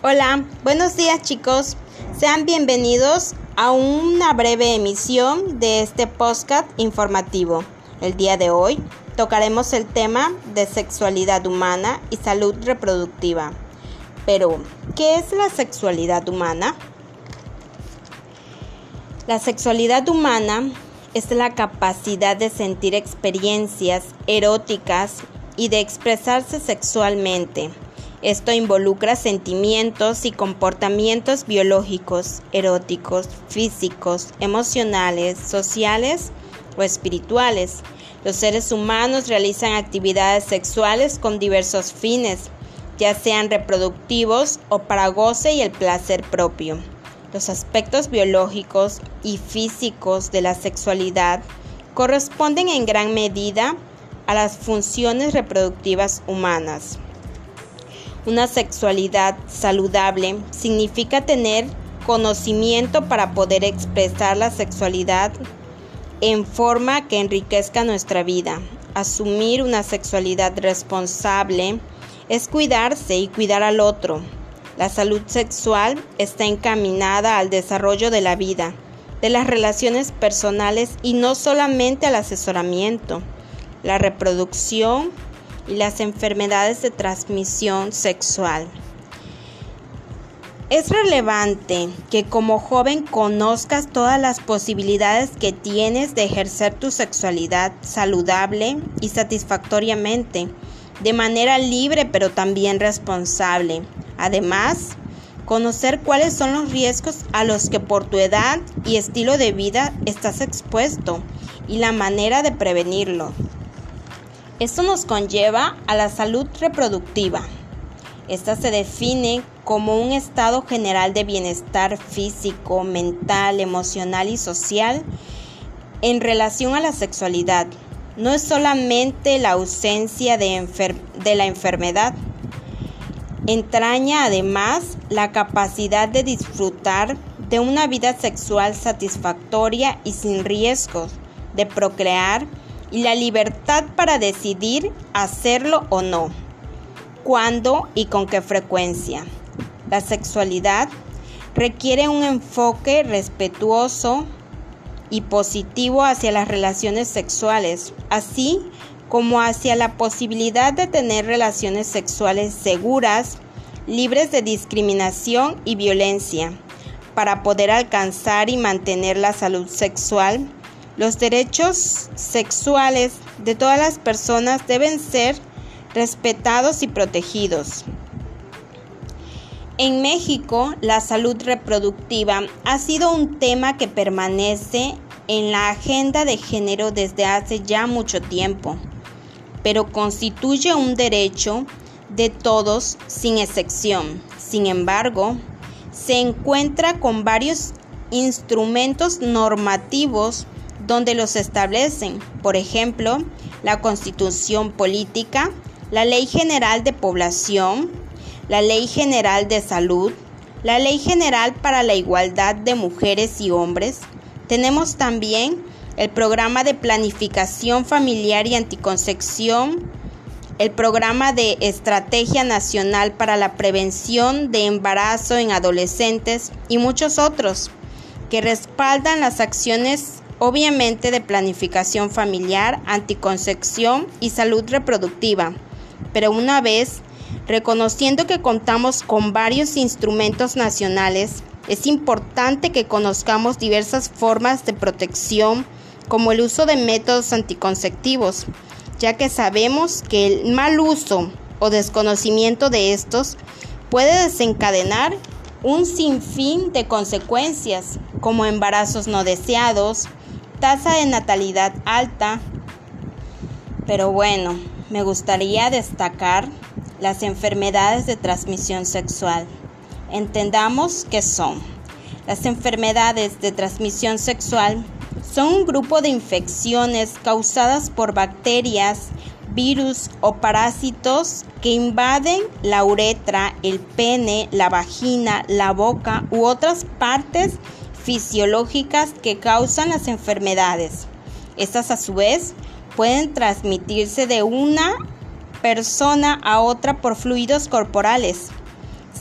Hola, buenos días chicos. Sean bienvenidos a una breve emisión de este podcast informativo. El día de hoy tocaremos el tema de sexualidad humana y salud reproductiva. Pero, ¿qué es la sexualidad humana? La sexualidad humana es la capacidad de sentir experiencias eróticas y de expresarse sexualmente esto involucra sentimientos y comportamientos biológicos, eróticos, físicos, emocionales, sociales o espirituales. Los seres humanos realizan actividades sexuales con diversos fines, ya sean reproductivos o para goce y el placer propio. Los aspectos biológicos y físicos de la sexualidad corresponden en gran medida a las funciones reproductivas humanas. Una sexualidad saludable significa tener conocimiento para poder expresar la sexualidad en forma que enriquezca nuestra vida. Asumir una sexualidad responsable es cuidarse y cuidar al otro. La salud sexual está encaminada al desarrollo de la vida, de las relaciones personales y no solamente al asesoramiento. La reproducción y las enfermedades de transmisión sexual. Es relevante que como joven conozcas todas las posibilidades que tienes de ejercer tu sexualidad saludable y satisfactoriamente, de manera libre pero también responsable. Además, conocer cuáles son los riesgos a los que por tu edad y estilo de vida estás expuesto y la manera de prevenirlo. Esto nos conlleva a la salud reproductiva. Esta se define como un estado general de bienestar físico, mental, emocional y social en relación a la sexualidad. No es solamente la ausencia de, la enfermedad, entraña además la capacidad de disfrutar de una vida sexual satisfactoria y sin riesgos, de procrear, y la libertad para decidir hacerlo o no, cuándo y con qué frecuencia. La sexualidad requiere un enfoque respetuoso y positivo hacia las relaciones sexuales, así como hacia la posibilidad de tener relaciones sexuales seguras, libres de discriminación y violencia, para poder alcanzar y mantener la salud sexual los derechos sexuales de todas las personas deben ser respetados y protegidos. En México, la salud reproductiva ha sido un tema que permanece en la agenda de género desde hace ya mucho tiempo, pero constituye un derecho de todos sin excepción. Sin embargo, se encuentra con varios instrumentos normativos donde los establecen, por ejemplo, la Constitución Política, la Ley General de Población, la Ley General de Salud, la Ley General para la Igualdad de Mujeres y Hombres. Tenemos también el Programa de Planificación Familiar y Anticoncepción, el Programa de Estrategia Nacional para la Prevención de Embarazo en Adolescentes y muchos otros que respaldan las acciones obviamente de planificación familiar, anticoncepción y salud reproductiva. Pero una vez reconociendo que contamos con varios instrumentos nacionales, es importante que conozcamos diversas formas de protección como el uso de métodos anticonceptivos, ya que sabemos que el mal uso o desconocimiento de estos puede desencadenar un sinfín de consecuencias como embarazos no deseados, tasa de natalidad alta. Pero bueno, me gustaría destacar las enfermedades de transmisión sexual. Entendamos qué son. Las enfermedades de transmisión sexual son un grupo de infecciones causadas por bacterias, virus o parásitos que invaden la uretra, el pene, la vagina, la boca u otras partes fisiológicas que causan las enfermedades. Estas a su vez pueden transmitirse de una persona a otra por fluidos corporales.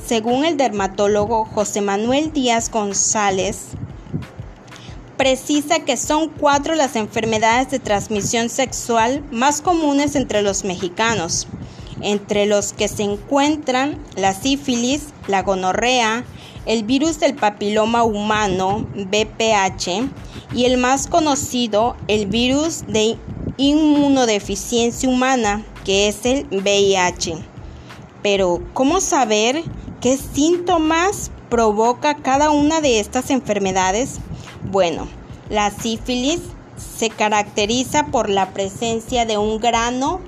según el dermatólogo José Manuel Díaz González, precisa que son cuatro las enfermedades de transmisión sexual más comunes entre los mexicanos, entre los que se encuentran la sífilis, la gonorrea, el virus del papiloma humano, BPH, y el más conocido, el virus de inmunodeficiencia humana, que es el VIH. Pero, ¿cómo saber qué síntomas provoca cada una de estas enfermedades? Bueno, la sífilis se caracteriza por la presencia de un grano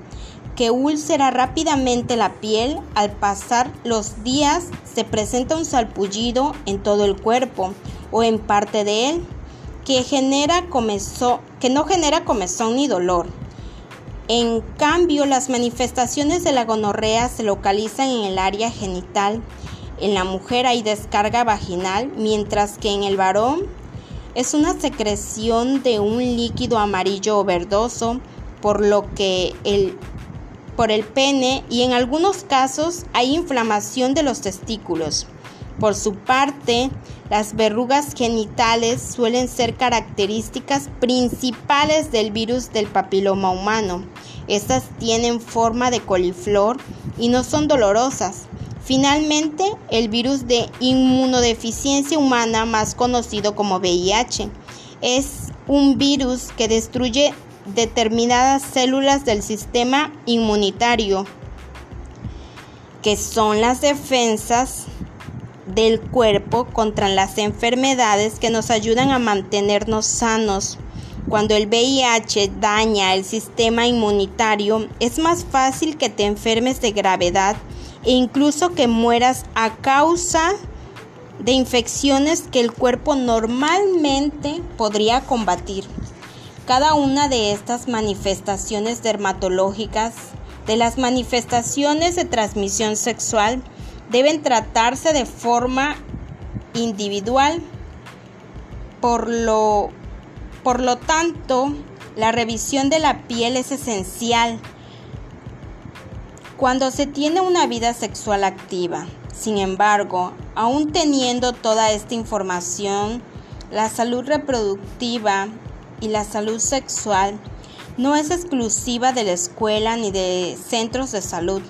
que úlcera rápidamente la piel. Al pasar los días se presenta un salpullido en todo el cuerpo o en parte de él que, genera que no genera comezón ni dolor. En cambio, las manifestaciones de la gonorrea se localizan en el área genital. En la mujer hay descarga vaginal, mientras que en el varón es una secreción de un líquido amarillo o verdoso, por lo que el por el pene y en algunos casos hay inflamación de los testículos. Por su parte, las verrugas genitales suelen ser características principales del virus del papiloma humano. Estas tienen forma de coliflor y no son dolorosas. Finalmente, el virus de inmunodeficiencia humana, más conocido como VIH, es un virus que destruye determinadas células del sistema inmunitario, que son las defensas del cuerpo contra las enfermedades que nos ayudan a mantenernos sanos. Cuando el VIH daña el sistema inmunitario, es más fácil que te enfermes de gravedad e incluso que mueras a causa de infecciones que el cuerpo normalmente podría combatir. Cada una de estas manifestaciones dermatológicas, de las manifestaciones de transmisión sexual, deben tratarse de forma individual. Por lo, por lo tanto, la revisión de la piel es esencial cuando se tiene una vida sexual activa. Sin embargo, aún teniendo toda esta información, la salud reproductiva y la salud sexual no es exclusiva de la escuela ni de centros de salud.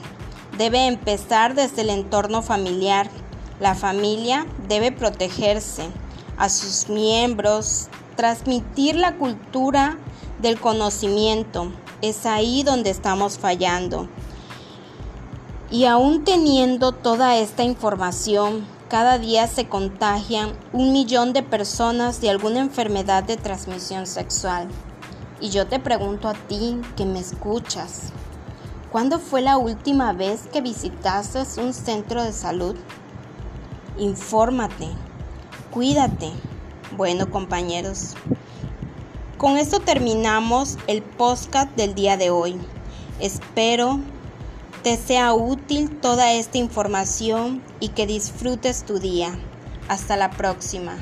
Debe empezar desde el entorno familiar. La familia debe protegerse a sus miembros, transmitir la cultura del conocimiento. Es ahí donde estamos fallando. Y aún teniendo toda esta información, cada día se contagian un millón de personas de alguna enfermedad de transmisión sexual. Y yo te pregunto a ti que me escuchas, ¿cuándo fue la última vez que visitaste un centro de salud? Infórmate, cuídate. Bueno compañeros, con esto terminamos el podcast del día de hoy. Espero te sea útil toda esta información y que disfrutes tu día. Hasta la próxima.